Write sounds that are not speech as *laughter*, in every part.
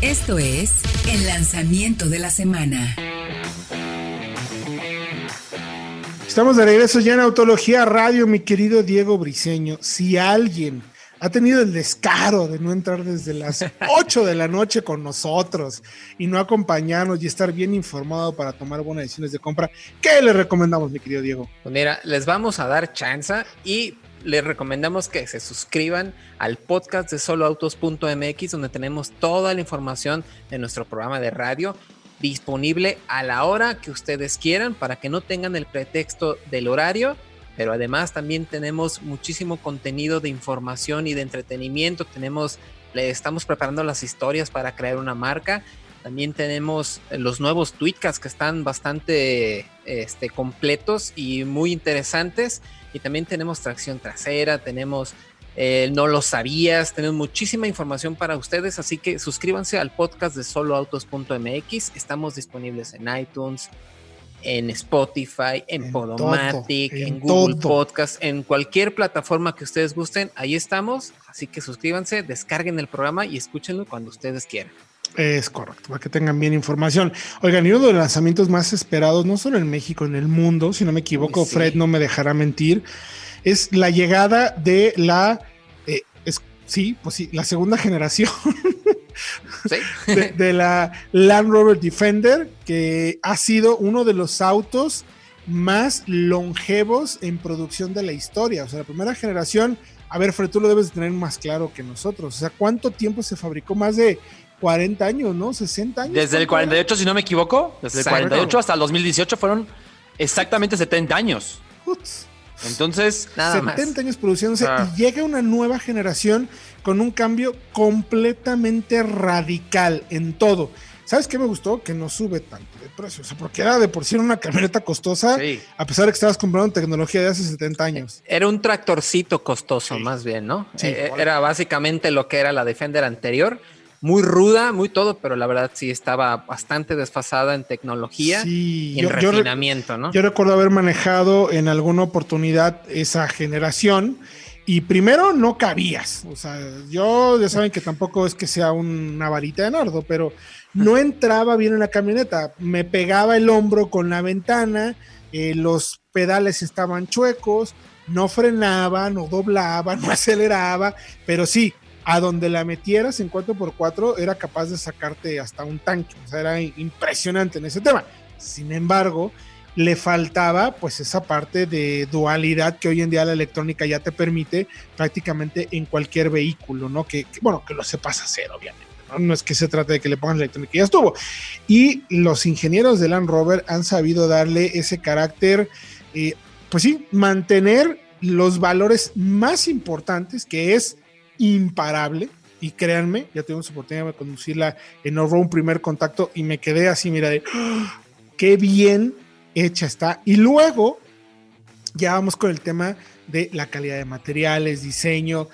Esto es el lanzamiento de la semana. Estamos de regreso ya en Autología Radio, mi querido Diego Briseño. Si alguien ha tenido el descaro de no entrar desde las *laughs* 8 de la noche con nosotros y no acompañarnos y estar bien informado para tomar buenas decisiones de compra, ¿qué le recomendamos, mi querido Diego? Pues mira, les vamos a dar chance y les recomendamos que se suscriban al podcast de soloautos.mx donde tenemos toda la información de nuestro programa de radio disponible a la hora que ustedes quieran para que no tengan el pretexto del horario, pero además también tenemos muchísimo contenido de información y de entretenimiento, tenemos le estamos preparando las historias para crear una marca. También tenemos los nuevos tweetcasts que están bastante este, completos y muy interesantes. Y también tenemos tracción trasera, tenemos eh, no lo sabías, tenemos muchísima información para ustedes, así que suscríbanse al podcast de soloautos.mx. Estamos disponibles en iTunes, en Spotify, en, Podomatic, en, Google Podcast, en cualquier plataforma que ustedes gusten. Ahí estamos, así que suscríbanse, descarguen el programa y escúchenlo cuando ustedes quieran. Es correcto, para que tengan bien información. Oigan, y uno de los lanzamientos más esperados, no solo en México, en el mundo, si no me equivoco, Fred no me dejará mentir, es la llegada de la, eh, sí, pues sí, la segunda generación *laughs* *laughs* de, la Land Rover Defender, que ha sido uno de los autos más longevos en producción de la historia. O sea, la primera generación, a ver, Fred, tú lo debes de tener más claro que nosotros. O sea, ¿cuánto tiempo se fabricó? Más de 40 años, ¿no? 60 años. Desde el 48, si no me equivoco, desde el 48 hasta el 2018 fueron exactamente 70 años. Entonces, nada 70 años produciéndose ah. y llega una nueva generación con un cambio completamente radical en todo. ¿Sabes qué me gustó? Que no sube tanto de precio. O sea, porque era de por sí una camioneta costosa, a pesar de que estabas comprando tecnología de hace 70 años. Era un tractorcito costoso, más bien, ¿no? Sí, eh, era básicamente lo que era la Defender anterior muy ruda, muy todo, pero la verdad sí estaba bastante desfasada en tecnología y en refinamiento, ¿no? Yo recuerdo haber manejado en alguna oportunidad esa generación y primero no cabías. O sea, yo ya saben que tampoco es que sea una varita de nardo, pero no entraba bien en la camioneta. Me pegaba el hombro con la ventana, eh, los pedales estaban chuecos, no frenaba, no doblaba, *laughs* no aceleraba, pero sí, a donde la metieras en 4x4 era capaz de sacarte hasta un tanque. O sea, era impresionante en ese tema. Sin embargo, le faltaba pues esa parte de dualidad que hoy en día la electrónica ya te permite prácticamente en cualquier vehículo, ¿no? Que, bueno, que lo sepas hacer, obviamente. ¿no? es que se trate de que le pongan electrónica, ya estuvo. Y los ingenieros de Land Rover han sabido darle ese carácter, eh, pues sí, mantener los valores más importantes que es imparable. Y créanme, ya tuvimos oportunidad de conducirla en un primer contacto y me quedé así, mira, de ¡ah! qué bien hecha está. Y luego ya vamos con el tema de la calidad de materiales, diseño.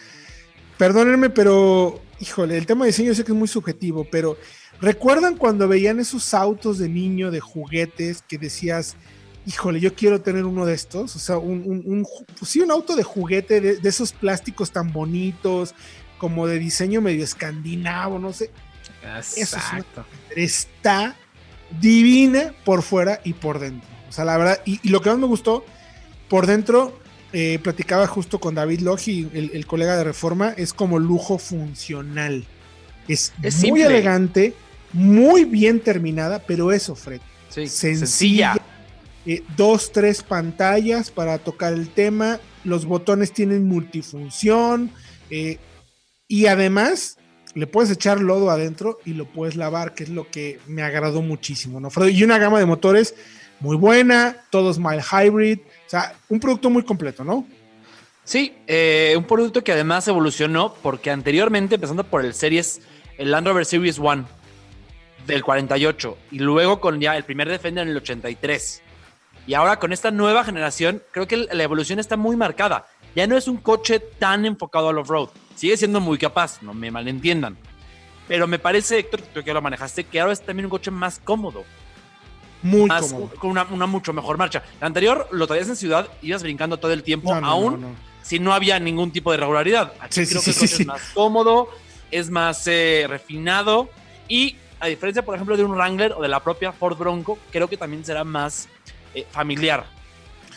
Perdónenme, pero híjole, el tema de diseño sé que es muy subjetivo, pero ¿recuerdan cuando veían esos autos de niño, de juguetes, que decías, híjole, yo quiero tener uno de estos, o sea, un, un, pues sí, un auto de juguete de, esos plásticos tan bonitos, como de diseño medio escandinavo, no sé. Exacto. está divina por fuera y por dentro. O sea, la verdad, y, lo que más me gustó, por dentro, eh, platicaba justo con David Logi, el, colega de Reforma, es como lujo funcional. Es, muy elegante, muy bien terminada, pero eso, Fred. sencilla eh, dos, tres pantallas para tocar el tema, los botones tienen multifunción eh, y además le puedes echar lodo adentro y lo puedes lavar, que es lo que me agradó muchísimo, ¿no? Y una gama de motores muy buena, todos mild hybrid, o sea, un producto muy completo, ¿no? Sí, eh, un producto que además evolucionó porque anteriormente, empezando por el Series, el Land Rover Series One del 48 y luego con ya el primer Defender en el 83 y ahora con esta nueva generación, creo que la evolución está muy marcada. Ya no es un coche tan enfocado al off-road. Sigue siendo muy capaz, no me malentiendan. Pero me parece, Héctor, que lo manejaste, que ahora es también un coche más cómodo. Muy cómodo. Con una, mucho mejor marcha. La anterior lo traías en ciudad, ibas brincando todo el tiempo, aún si no había ningún tipo de regularidad. Aquí creo que el coche es más cómodo, es más eh, refinado y a diferencia, por ejemplo, de un Wrangler o de la propia Ford Bronco, creo que también será más eh, familiar,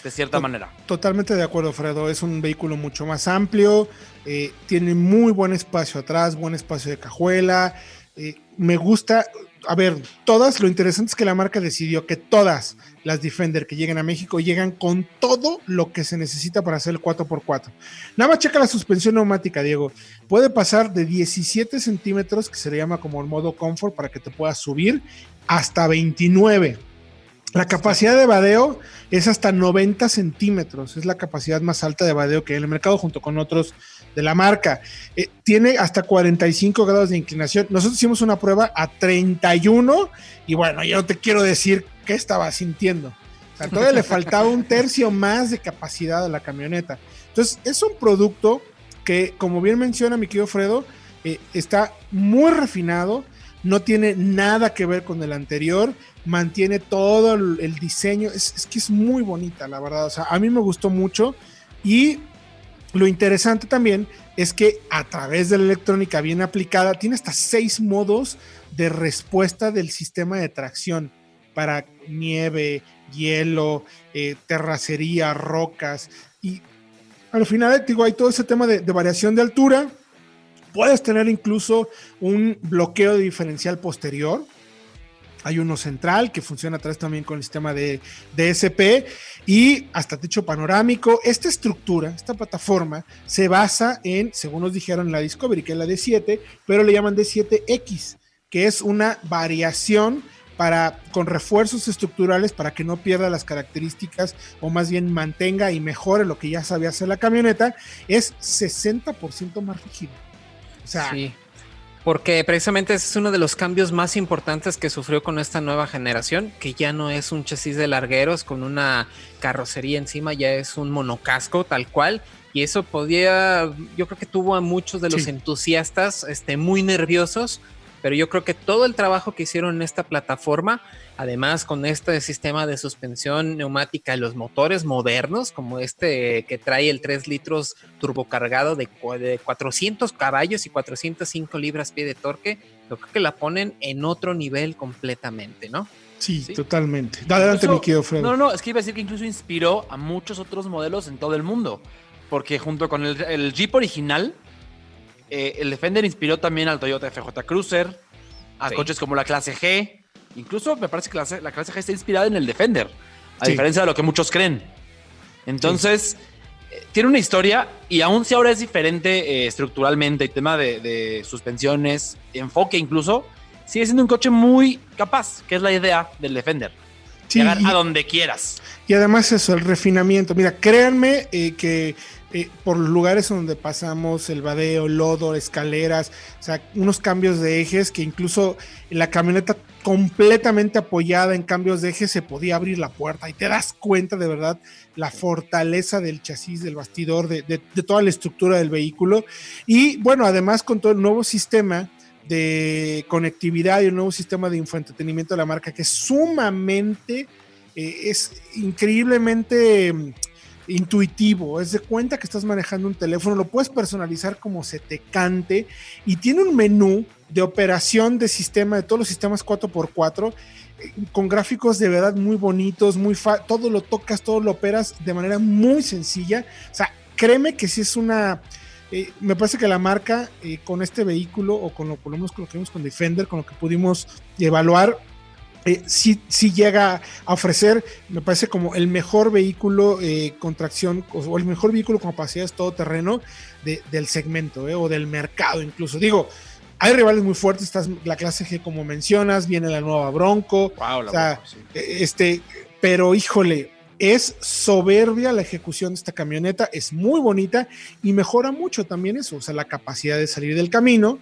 de cierta manera. Totalmente de acuerdo, Fredo. Es un vehículo mucho más amplio, eh, tiene muy buen espacio atrás, buen espacio de cajuela. Eh, me gusta, a ver, todas, lo interesante es que la marca decidió que todas las Defender que lleguen a México llegan con todo lo que se necesita para hacer el 4x4. Nada más checa la suspensión neumática, Diego. Puede pasar de 17 centímetros, que se le llama como el modo comfort, para que te puedas subir, hasta 29. La capacidad de vadeo es hasta 90 centímetros, es la capacidad más alta de vadeo que hay en el mercado junto con otros de la marca. Eh, tiene hasta 45 grados de inclinación. Nosotros hicimos una prueba a 31 y bueno, yo te quiero decir qué estaba sintiendo. O sea, todavía le *laughs* faltaba un tercio más de capacidad a la camioneta. Entonces, es un producto que, como bien menciona mi querido Fredo, eh, está muy refinado, no tiene nada que ver con el anterior, mantiene todo el, diseño, es, que es muy bonita, la verdad, o sea, a mí me gustó mucho y lo interesante también es que a través de la electrónica bien aplicada, tiene hasta seis modos de respuesta del sistema de tracción para nieve, hielo, eh, terracería, rocas y al final digo, hay todo ese tema de variación de altura, Puedes tener incluso un bloqueo de diferencial posterior. Hay uno central que funciona a través también con el sistema de DSP y hasta techo panorámico. Esta estructura, esta plataforma, se basa en, según nos dijeron en la Discovery, que es la D7, pero le llaman D7X, que es una variación para con refuerzos estructurales para que no pierda las características o más bien mantenga y mejore lo que ya sabía hacer la camioneta, es 60% más rígido. O sea, sí. Porque precisamente ese es uno de los cambios más importantes que sufrió con esta nueva generación, que ya no es un chasis de largueros con una carrocería encima, ya es un monocasco tal cual. Y eso podía, yo creo que tuvo a muchos de los sí. entusiastas este, muy nerviosos, pero yo creo que todo el trabajo que hicieron en esta plataforma, además con este sistema de suspensión neumática y los motores modernos, como este que trae el 3 litros turbocargado de, de 400 caballos y 405 libras pie de torque, yo creo que la ponen en otro nivel completamente, ¿no? Sí, sí, totalmente. Adelante, mi querido Fred. No, no, es que iba a decir que incluso inspiró a muchos otros modelos en todo el mundo, porque junto con el, el Jeep original, eh, el Defender inspiró también al Toyota FJ Cruiser, a sí. coches como la clase G. Incluso me parece que la, la clase G está inspirada en el Defender, a sí. diferencia de lo que muchos creen. Entonces, eh, tiene una historia y aún si ahora es diferente eh, estructuralmente, el tema de, de, suspensiones, enfoque incluso, sigue siendo un coche muy capaz, que es la idea del Defender. Llegar a donde quieras. Y además eso, el refinamiento. Mira, créanme que eh, por los lugares donde pasamos, el vadeo, lodo, escaleras, o sea, unos cambios de ejes que incluso la camioneta completamente apoyada en cambios de ejes se podía abrir la puerta y te das cuenta de verdad la fortaleza del chasis, del bastidor, de, de, de toda la estructura del vehículo. Y bueno, además con todo el nuevo sistema de conectividad y un nuevo sistema de infoentretenimiento de la marca que es sumamente, eh, es increíblemente intuitivo, es de cuenta que estás manejando un teléfono, lo puedes personalizar como se te cante y tiene un menú de operación de sistema, de todos los sistemas 4x4, eh, con gráficos de verdad muy bonitos, muy todo lo tocas, todo lo operas de manera muy sencilla. O sea, créeme que si es una... Eh, me parece que la marca eh, con este vehículo o con lo, por lo menos con lo que vimos con Defender, con lo que pudimos evaluar, eh, sí, sí, llega a ofrecer, me parece como el mejor vehículo eh, con tracción o el mejor vehículo con capacidades todoterreno de, del segmento eh, o del mercado incluso. Digo, hay rivales muy fuertes, estás la clase G como mencionas, viene la nueva Bronco, wow, la o sea, Bronco, sí. este, pero híjole, es soberbia la ejecución de esta camioneta, es muy bonita y mejora mucho también eso, o sea, la capacidad de salir del camino,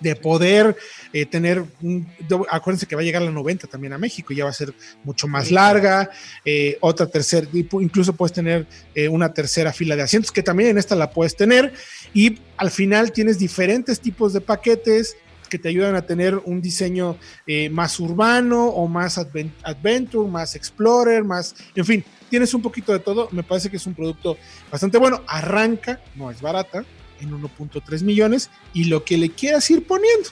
de poder eh, tener, un, acuérdense que va a llegar la 90 también a México, ya va a ser mucho más larga, eh, otra tercera, incluso puedes tener eh, una tercera fila de asientos, que también en esta la puedes tener, y al final tienes diferentes tipos de paquetes que te ayudan a tener un diseño eh, más urbano o más advent adventure, más explorer, más, en fin, tienes un poquito de todo, me parece que es un producto bastante bueno, arranca, no es barata, en 1.3 millones y lo que le quieras ir poniendo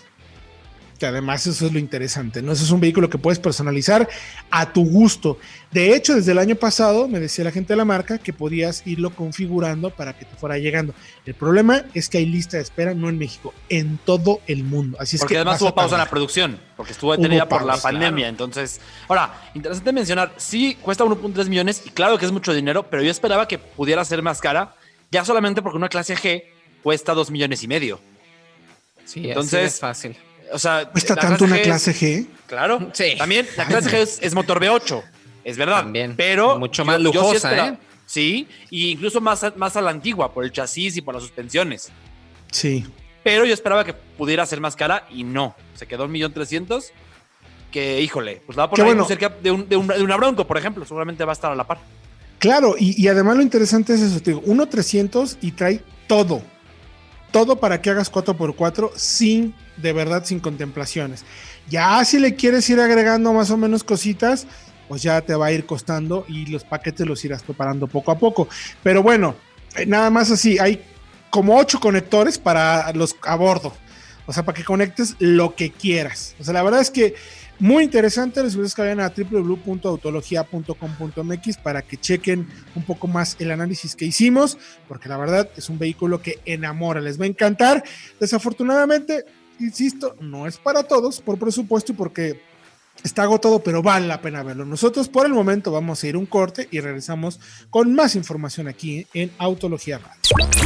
que además eso es lo interesante, ¿no? Eso es un vehículo que puedes personalizar a tu gusto. De hecho, desde el año pasado me decía la gente de la marca que podías irlo configurando para que te fuera llegando. El problema es que hay lista de espera, no en México, en todo el mundo. Así es porque que además hubo pausa en la producción, porque estuvo detenida por la pandemia. Entonces, ahora, interesante mencionar, sí cuesta 1.3 millones y claro que es mucho dinero, pero yo esperaba que pudiera ser más cara, ya solamente porque una clase G cuesta 2 millones y medio. Sí, entonces es fácil. O sea, ¿cuesta tanto una clase G? Claro, sí. También la clase G es, motor V8, es verdad. También. Pero mucho más lujosa, sí, ¿eh? sí, y incluso más, más a la antigua por el chasis y por las suspensiones. Sí. Pero yo esperaba que pudiera ser más cara y no. Se quedó un millón trescientos. Que, híjole, pues la va a poner cerca de, un, de, una Bronco, por ejemplo. Seguramente va a estar a la par. Claro, y, y además lo interesante es eso, te digo, 1.300 y trae todo. Todo para que hagas 4x4 sin de verdad sin contemplaciones. Ya si le quieres ir agregando más o menos cositas, pues ya te va a ir costando y los paquetes los irás preparando poco a poco. Pero bueno, eh, nada más así, hay como ocho conectores para los a bordo. O sea, para que conectes lo que quieras. O sea, la verdad es que muy interesante. Les invito a que a www.autologia.com.mx para que chequen un poco más el análisis que hicimos, porque la verdad es un vehículo que enamora, les va a encantar. Desafortunadamente, insisto, no es para todos, por presupuesto y porque está agotado, pero vale la pena verlo. Nosotros por el momento vamos a ir un corte y regresamos con más información aquí en Autología Radio.